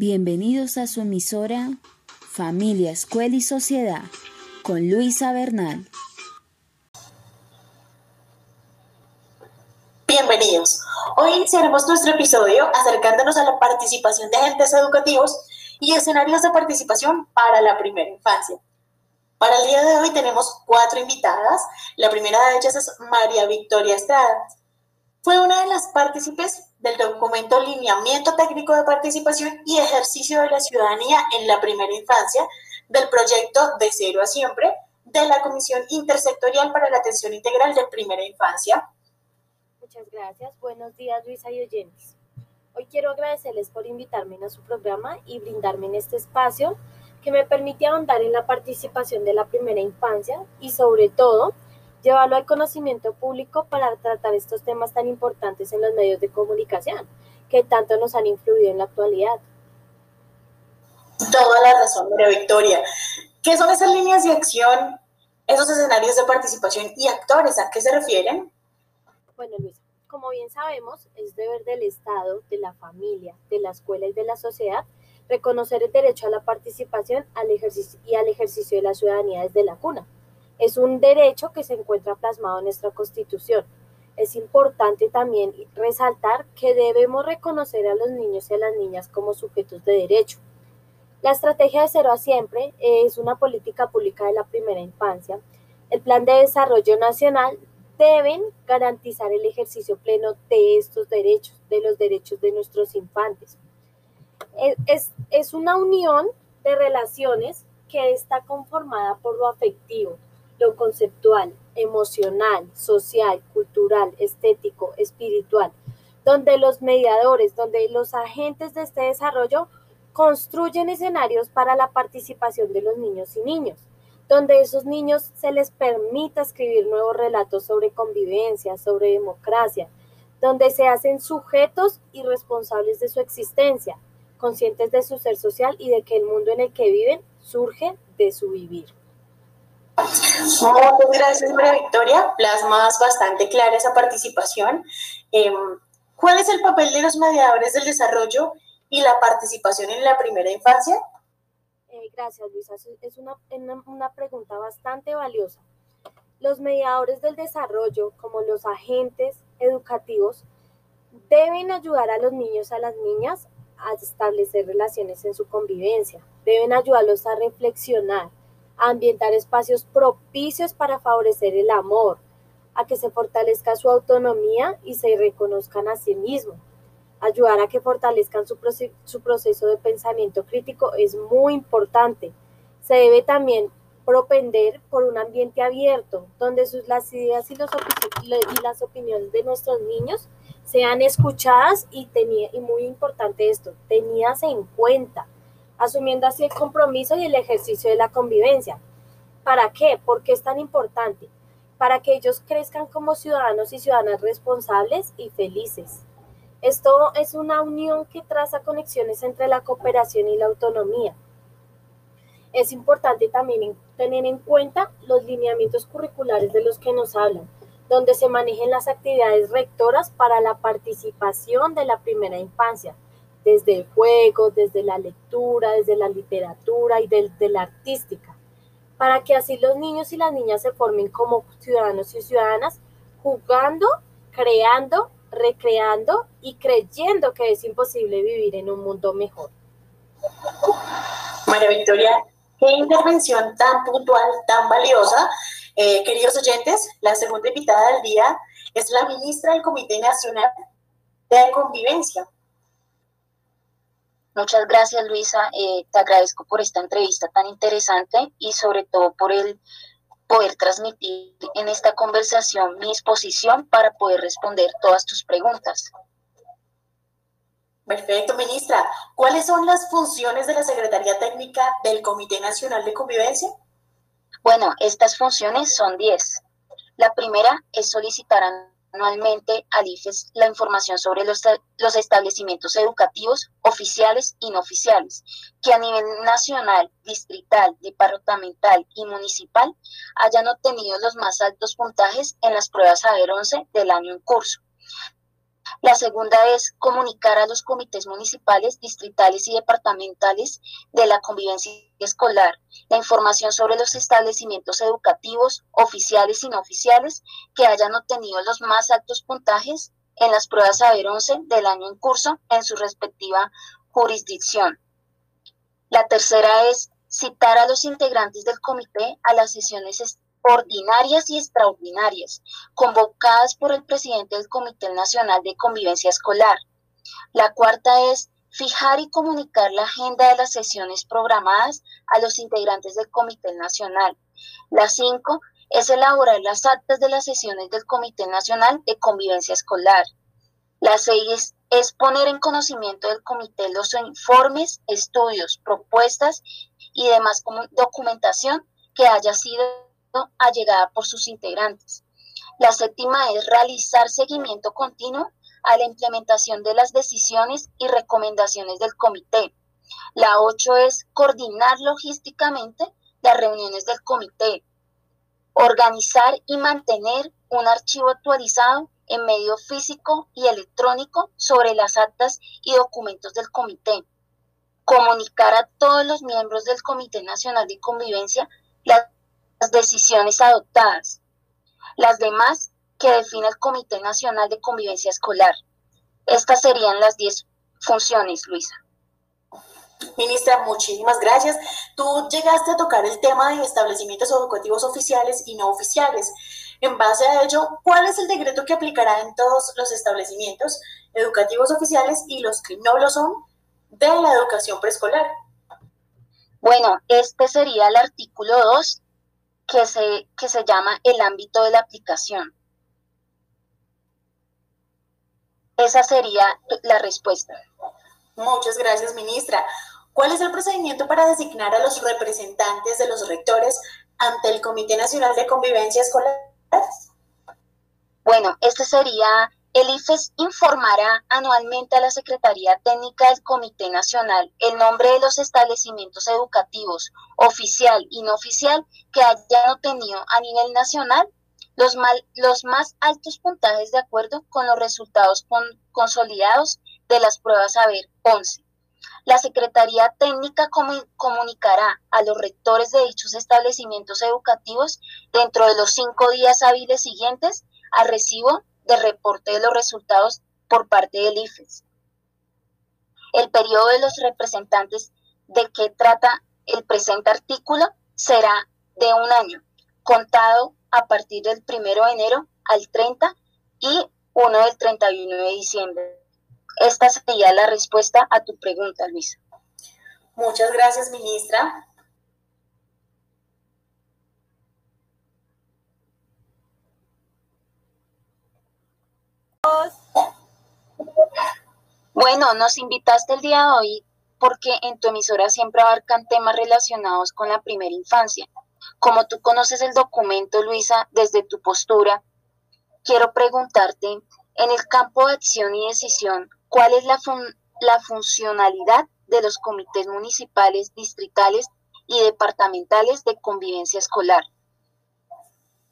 Bienvenidos a su emisora Familia, Escuela y Sociedad con Luisa Bernal. Bienvenidos. Hoy iniciaremos nuestro episodio acercándonos a la participación de agentes educativos y escenarios de participación para la primera infancia. Para el día de hoy tenemos cuatro invitadas. La primera de ellas es María Victoria Estrada. Fue una de las partícipes del documento Lineamiento Técnico de Participación y Ejercicio de la Ciudadanía en la Primera Infancia del proyecto De Cero a Siempre de la Comisión Intersectorial para la Atención Integral de Primera Infancia. Muchas gracias. Buenos días, Luisa y oyentes. Hoy quiero agradecerles por invitarme a su programa y brindarme en este espacio que me permite ahondar en la participación de la primera infancia y sobre todo llevarlo al conocimiento público para tratar estos temas tan importantes en los medios de comunicación que tanto nos han influido en la actualidad. Toda la razón, María Victoria. ¿Qué son esas líneas de acción, esos escenarios de participación y actores? ¿A qué se refieren? Bueno, Luisa, como bien sabemos, es deber del Estado, de la familia, de la escuela y de la sociedad reconocer el derecho a la participación al ejercicio y al ejercicio de la ciudadanía desde la cuna. Es un derecho que se encuentra plasmado en nuestra Constitución. Es importante también resaltar que debemos reconocer a los niños y a las niñas como sujetos de derecho. La estrategia de cero a siempre es una política pública de la primera infancia. El plan de desarrollo nacional deben garantizar el ejercicio pleno de estos derechos, de los derechos de nuestros infantes es, es una unión de relaciones que está conformada por lo afectivo, lo conceptual, emocional, social, cultural, estético, espiritual, donde los mediadores, donde los agentes de este desarrollo construyen escenarios para la participación de los niños y niños, donde esos niños se les permita escribir nuevos relatos sobre convivencia, sobre democracia, donde se hacen sujetos y responsables de su existencia, conscientes de su ser social y de que el mundo en el que viven surge de su vivir. Muchas gracias, María Victoria. Plasmas bastante clara esa participación. Em, ¿Cuál es el papel de los mediadores del desarrollo y la participación en la primera infancia? Eh, gracias, Luisa. Es una, una pregunta bastante valiosa. Los mediadores del desarrollo, como los agentes educativos, deben ayudar a los niños a las niñas a establecer relaciones en su convivencia. Deben ayudarlos a reflexionar, ambientar espacios propicios para favorecer el amor, a que se fortalezca su autonomía y se reconozcan a sí mismos. Ayudar a que fortalezcan su, proceso de pensamiento crítico es muy importante. Se debe también propender por un ambiente abierto, donde sus, las ideas y, las opiniones de nuestros niños sean escuchadas y, y muy importante esto, tenidas en cuenta, asumiendo así el compromiso y el ejercicio de la convivencia. ¿Para qué? ¿Por qué es tan importante? Para que ellos crezcan como ciudadanos y ciudadanas responsables y felices. Esto es una unión que traza conexiones entre la cooperación y la autonomía. Es importante también tener en cuenta los lineamientos curriculares de los que nos hablan, donde se manejen las actividades rectoras para la participación de la primera infancia, desde el juego, desde la lectura, desde la literatura y desde la artística, para que así los niños y las niñas se formen como ciudadanos y ciudadanas, jugando, creando, recreando y creyendo que es imposible vivir en un mundo mejor. María Victoria, qué intervención tan puntual, tan valiosa eh, queridos oyentes, la segunda invitada del día es la ministra del Comité Nacional de Convivencia. Muchas gracias, Luisa. Eh, te agradezco por esta entrevista tan interesante y sobre todo por el poder transmitir en esta conversación mi disposición para poder responder todas tus preguntas. Perfecto, ministra. ¿Cuáles son las funciones de la Secretaría Técnica del Comité Nacional de Convivencia? Bueno, estas funciones son 10. La primera es solicitar anualmente al IFES la información sobre los, los, establecimientos educativos oficiales y no oficiales, que a nivel nacional, distrital, departamental y municipal hayan obtenido los más altos puntajes en las pruebas AVER 11 del año en curso. La segunda es comunicar a los comités municipales, distritales y departamentales de la convivencia escolar la información sobre los establecimientos educativos oficiales y no oficiales que hayan obtenido los más altos puntajes en las pruebas Saber 11 del año en curso en su respectiva jurisdicción. La tercera es citar a los integrantes del comité a las sesiones ordinarias y extraordinarias, convocadas por el presidente del Comité Nacional de Convivencia Escolar. La cuarta es fijar y comunicar la agenda de las sesiones programadas a los integrantes del Comité Nacional. La cinco es elaborar las actas de las sesiones del Comité Nacional de Convivencia Escolar. La seis es poner en conocimiento del comité los informes, estudios, propuestas y demás documentación que haya sido allegada por sus integrantes. La séptima es realizar seguimiento continuo a la implementación de las decisiones y recomendaciones del comité. La ocho es coordinar logísticamente las reuniones del comité, organizar y mantener un archivo actualizado en medio físico y electrónico sobre las actas y documentos del comité, comunicar a todos los miembros del Comité Nacional de Convivencia las decisiones adoptadas, las demás que define el Comité Nacional de Convivencia Escolar. Estas serían las 10 funciones, Luisa. Ministra, muchísimas gracias. Tú llegaste a tocar el tema de establecimientos educativos oficiales y no oficiales. En base a ello, ¿cuál es el decreto que aplicará en todos los establecimientos educativos oficiales y los que no lo son de la educación preescolar? Bueno, este sería el artículo 2 que se, que se llama el ámbito de la aplicación. Esa sería la respuesta. Muchas gracias, ministra. ¿Cuál es el procedimiento para designar a los representantes de los rectores ante el Comité Nacional de Convivencia Escolar? Bueno, este sería, el IFES informará anualmente a la Secretaría Técnica del Comité Nacional el nombre de los establecimientos educativos, oficial y no oficial, que hayan obtenido a nivel nacional los, más altos puntajes de acuerdo con los resultados consolidados de las pruebas Saber 11. La Secretaría Técnica comunicará a los rectores de dichos establecimientos educativos dentro de los cinco días hábiles siguientes al recibo de reporte de los resultados por parte del IFES. El periodo de los representantes de que trata el presente artículo será de un año, contado a partir del 1 de enero al 30 y 1 del 31 de diciembre. Esta sería la respuesta a tu pregunta, Luisa. Muchas gracias, ministra. Bueno, nos invitaste el día de hoy porque en tu emisora siempre abarcan temas relacionados con la primera infancia. Como tú conoces el documento, Luisa, desde tu postura, quiero preguntarte, en el campo de acción y decisión, ¿cuál es la, la funcionalidad de los comités municipales, distritales y departamentales de convivencia escolar?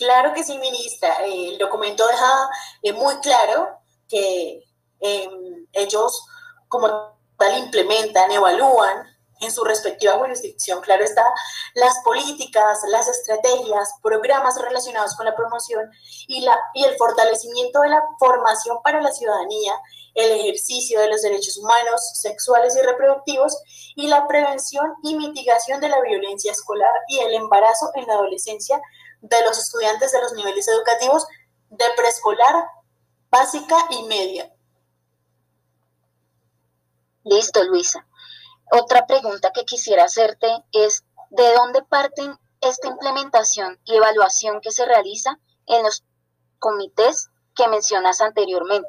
Claro que sí, ministra. El documento deja eh, muy claro que em, ellos como tal implementan, evalúan en su respectiva jurisdicción, claro está, las políticas, las estrategias, programas relacionados con la promoción y, la, y el fortalecimiento de la formación para la ciudadanía, el ejercicio de los derechos humanos, sexuales y reproductivos y la prevención y mitigación de la violencia escolar y el embarazo en la adolescencia de los estudiantes de los niveles educativos de preescolar, básica y media. Listo, Luisa. Otra pregunta que quisiera hacerte es, ¿de dónde parten esta implementación y evaluación que se realiza en los comités que mencionas anteriormente?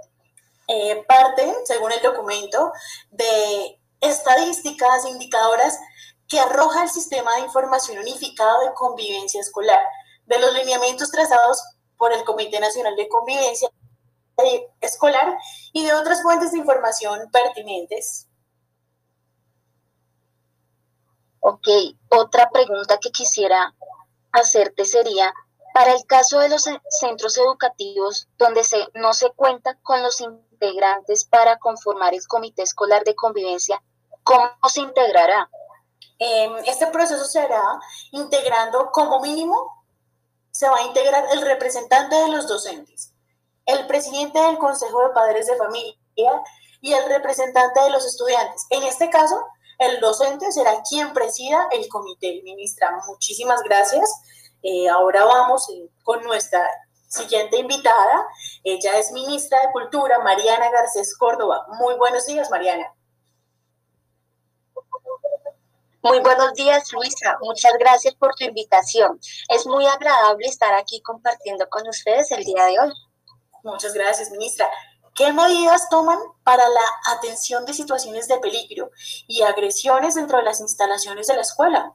Eh, parten, según el documento, de estadísticas indicadoras que arroja el Sistema de Información Unificado de Convivencia Escolar, de los lineamientos trazados por el Comité Nacional de Convivencia Escolar y de otras fuentes de información pertinentes. Ok, otra pregunta que quisiera hacerte sería, Para el caso de los centros educativos donde se, no se cuenta con los integrantes para conformar el comité escolar de convivencia, ¿cómo se integrará? Em, este proceso será integrando como mínimo, se va a integrar el representante de los docentes, el presidente del Consejo de Padres de Familia y el representante de los estudiantes. En este caso, el docente será quien presida el comité. Ministra, muchísimas gracias. Eh, ahora vamos eh, con nuestra siguiente invitada. Ella es ministra de Cultura, Mariana Garcés Córdoba. Muy buenos días, Mariana. Muy buenos días, Luisa. Muchas gracias por tu invitación. Es muy agradable estar aquí compartiendo con ustedes el día de hoy. Muchas gracias, ministra. ¿Qué medidas toman para la atención de situaciones de peligro y agresiones dentro de las instalaciones de la escuela?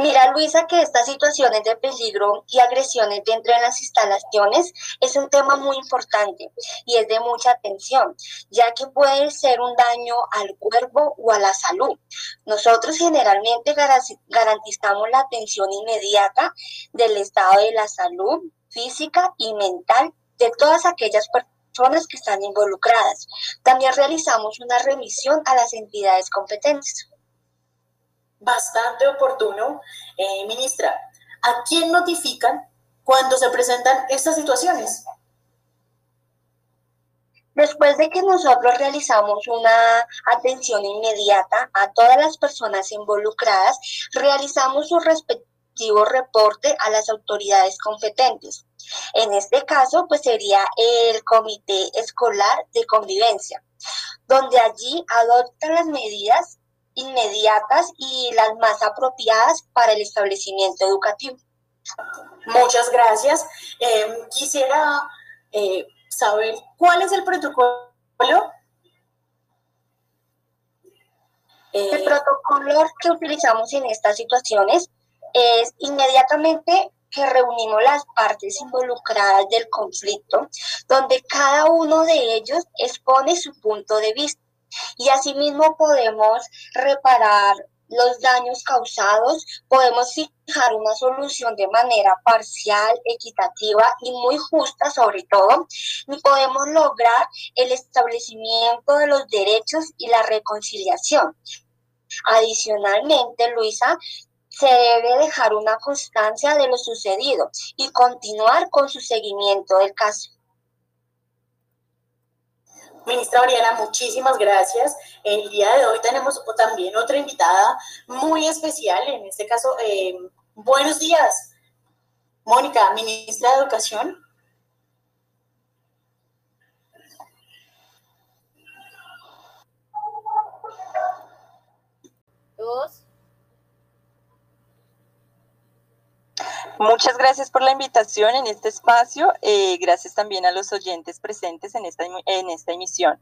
Mira, Luisa, que estas situaciones de peligro y agresiones dentro de las instalaciones es un tema muy importante y es de mucha atención, ya que puede ser un daño al cuerpo o a la salud. Nosotros generalmente garantizamos la atención inmediata del estado de la salud física y mental de todas aquellas personas que están involucradas. También realizamos una revisión a las entidades competentes bastante oportuno, eh, ministra. ¿A quién notifican cuando se presentan estas situaciones? Después de que nosotros realizamos una atención inmediata a todas las personas involucradas, realizamos su respectivo reporte a las autoridades competentes. En este caso, pues sería el Comité Escolar de Convivencia, donde allí adopta las medidas inmediatas y las más apropiadas para el establecimiento educativo. Muchas gracias. Em, quisiera eh, saber cuál es el protocolo. el protocolo que utilizamos en estas situaciones es inmediatamente que reunimos las partes involucradas del conflicto, donde cada uno de ellos expone su punto de vista y asimismo podemos reparar los daños causados, podemos fijar una solución de manera parcial, equitativa y muy justa sobre todo, y podemos lograr el establecimiento de los derechos y la reconciliación. Adicionalmente, Luisa, se debe dejar una constancia de lo sucedido y continuar con su seguimiento del caso. Ministra Oriana, muchísimas gracias. El día de hoy tenemos también otra invitada muy especial, en este caso, eh, buenos días. Mónica, ministra de Educación. Dos. Muchas gracias por la invitación en este espacio. Eh, gracias también a los oyentes presentes en esta, en esta emisión.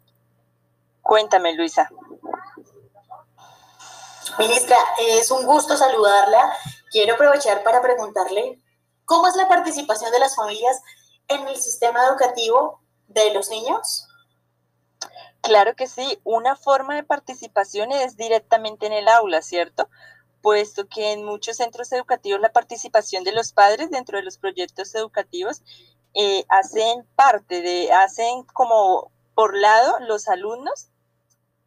Cuéntame, Luisa. Ministra, es un gusto saludarla. Quiero aprovechar para preguntarle cómo es la participación de las familias en el sistema educativo de los niños. Claro que sí, una forma de participación es directamente en el aula, ¿cierto? Puesto que en muchos centros educativos la participación de los padres dentro de los proyectos educativos eh, hacen parte de, hacen como por lado los alumnos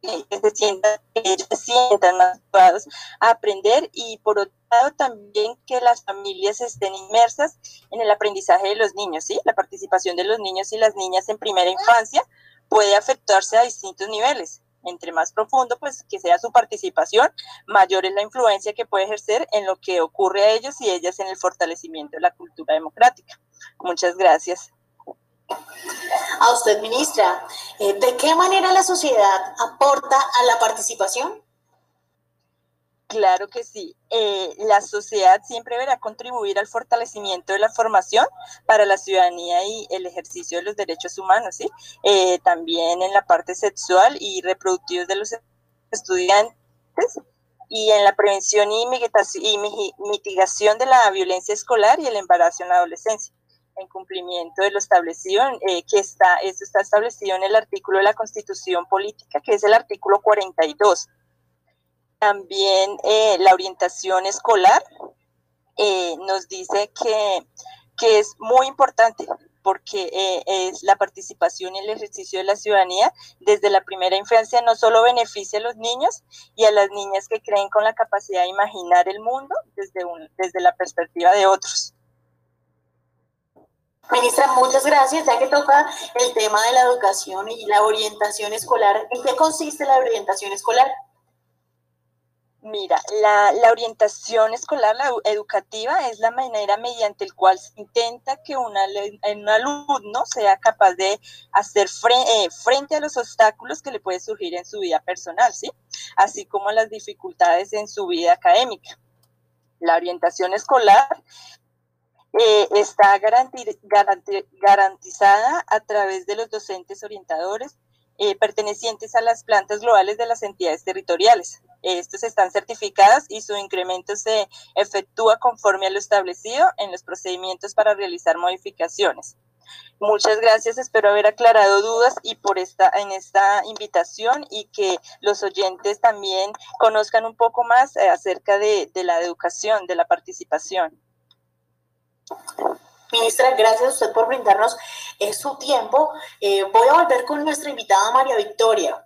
que se sientan, que se sientan más motivados a aprender y por otro lado también que las familias estén inmersas en el aprendizaje de los niños, ¿sí? La participación de los niños y las niñas en primera infancia puede afectarse a distintos niveles entre más profundo, pues que sea su participación, mayor es la influencia que puede ejercer en lo que ocurre a ellos y ellas en el fortalecimiento de la cultura democrática. Muchas gracias. A usted, ministra, eh, ¿de qué manera la sociedad aporta a la participación? Claro que sí. Eh, la sociedad siempre deberá contribuir al fortalecimiento de la formación para la ciudadanía y el ejercicio de los derechos humanos, ¿sí? Eh, también en la parte sexual y reproductiva de los estudiantes y en la prevención y mitigación de la violencia escolar y el embarazo en la adolescencia en cumplimiento de lo establecido, eh, que está, esto está establecido en el artículo de la Constitución Política, que es el artículo 42 también eh, la orientación escolar eh, nos dice que, que es muy importante porque eh, es la participación y el ejercicio de la ciudadanía desde la primera infancia no solo beneficia a los niños y a las niñas que creen con la capacidad de imaginar el mundo desde, desde la perspectiva de otros. Ministra, muchas gracias. Ya que toca el tema de la educación y la orientación escolar, ¿en qué consiste la orientación escolar? Mira, la, orientación escolar, la educativa, es la manera mediante el cual se intenta que una, un alumno sea capaz de hacer frente, eh, frente a los obstáculos que le puede surgir en su vida personal, ¿sí? Así como las dificultades en su vida académica. La orientación escolar eh, está garantizada a través de los docentes orientadores eh, pertenecientes a las plantas globales de las entidades territoriales. Estos están certificados y su incremento se efectúa conforme a lo establecido en los procedimientos para realizar modificaciones. Muchas gracias, espero haber aclarado dudas y por esta en esta invitación y que los oyentes también conozcan un poco más eh, acerca de, de la educación, de la participación. Ministra, gracias a usted por brindarnos eh, su tiempo. Eh, voy a volver con nuestra invitada María Victoria.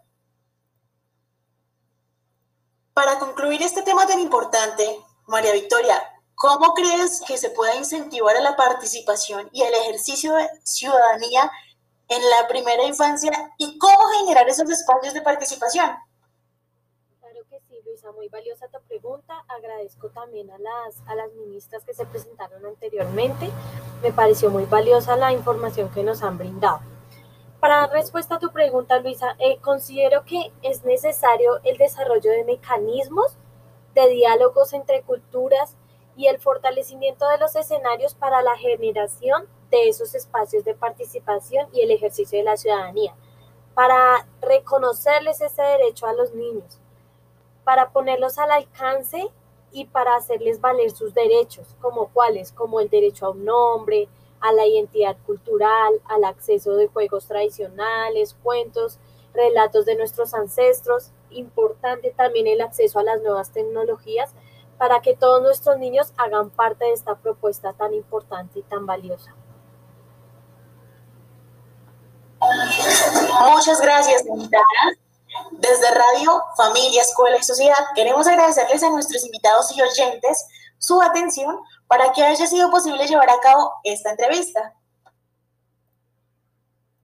Para concluir este tema tan importante, María Victoria, ¿cómo crees que se pueda incentivar a la participación y el ejercicio de ciudadanía en la primera infancia y cómo generar esos espacios de participación? muy valiosa tu pregunta. Agradezco también a las, a las ministras que se presentaron anteriormente. Me pareció muy valiosa la información que nos han brindado. Para dar respuesta a tu pregunta, Luisa, eh, considero que es necesario el desarrollo de mecanismos de diálogos entre culturas y el fortalecimiento de los escenarios para la generación de esos espacios de participación y el ejercicio de la ciudadanía, para reconocerles ese derecho a los niños, para ponerlos al alcance y para hacerles valer sus derechos, como cuáles, como el derecho a un nombre, a la identidad cultural, al acceso de juegos tradicionales, cuentos, relatos de nuestros ancestros, importante también el acceso a las nuevas tecnologías para que todos nuestros niños hagan parte de esta propuesta tan importante y tan valiosa. Muchas gracias, desde Radio, Familia, Escuela y Sociedad queremos agradecerles a nuestros invitados y oyentes su atención para que haya sido posible llevar a cabo esta entrevista.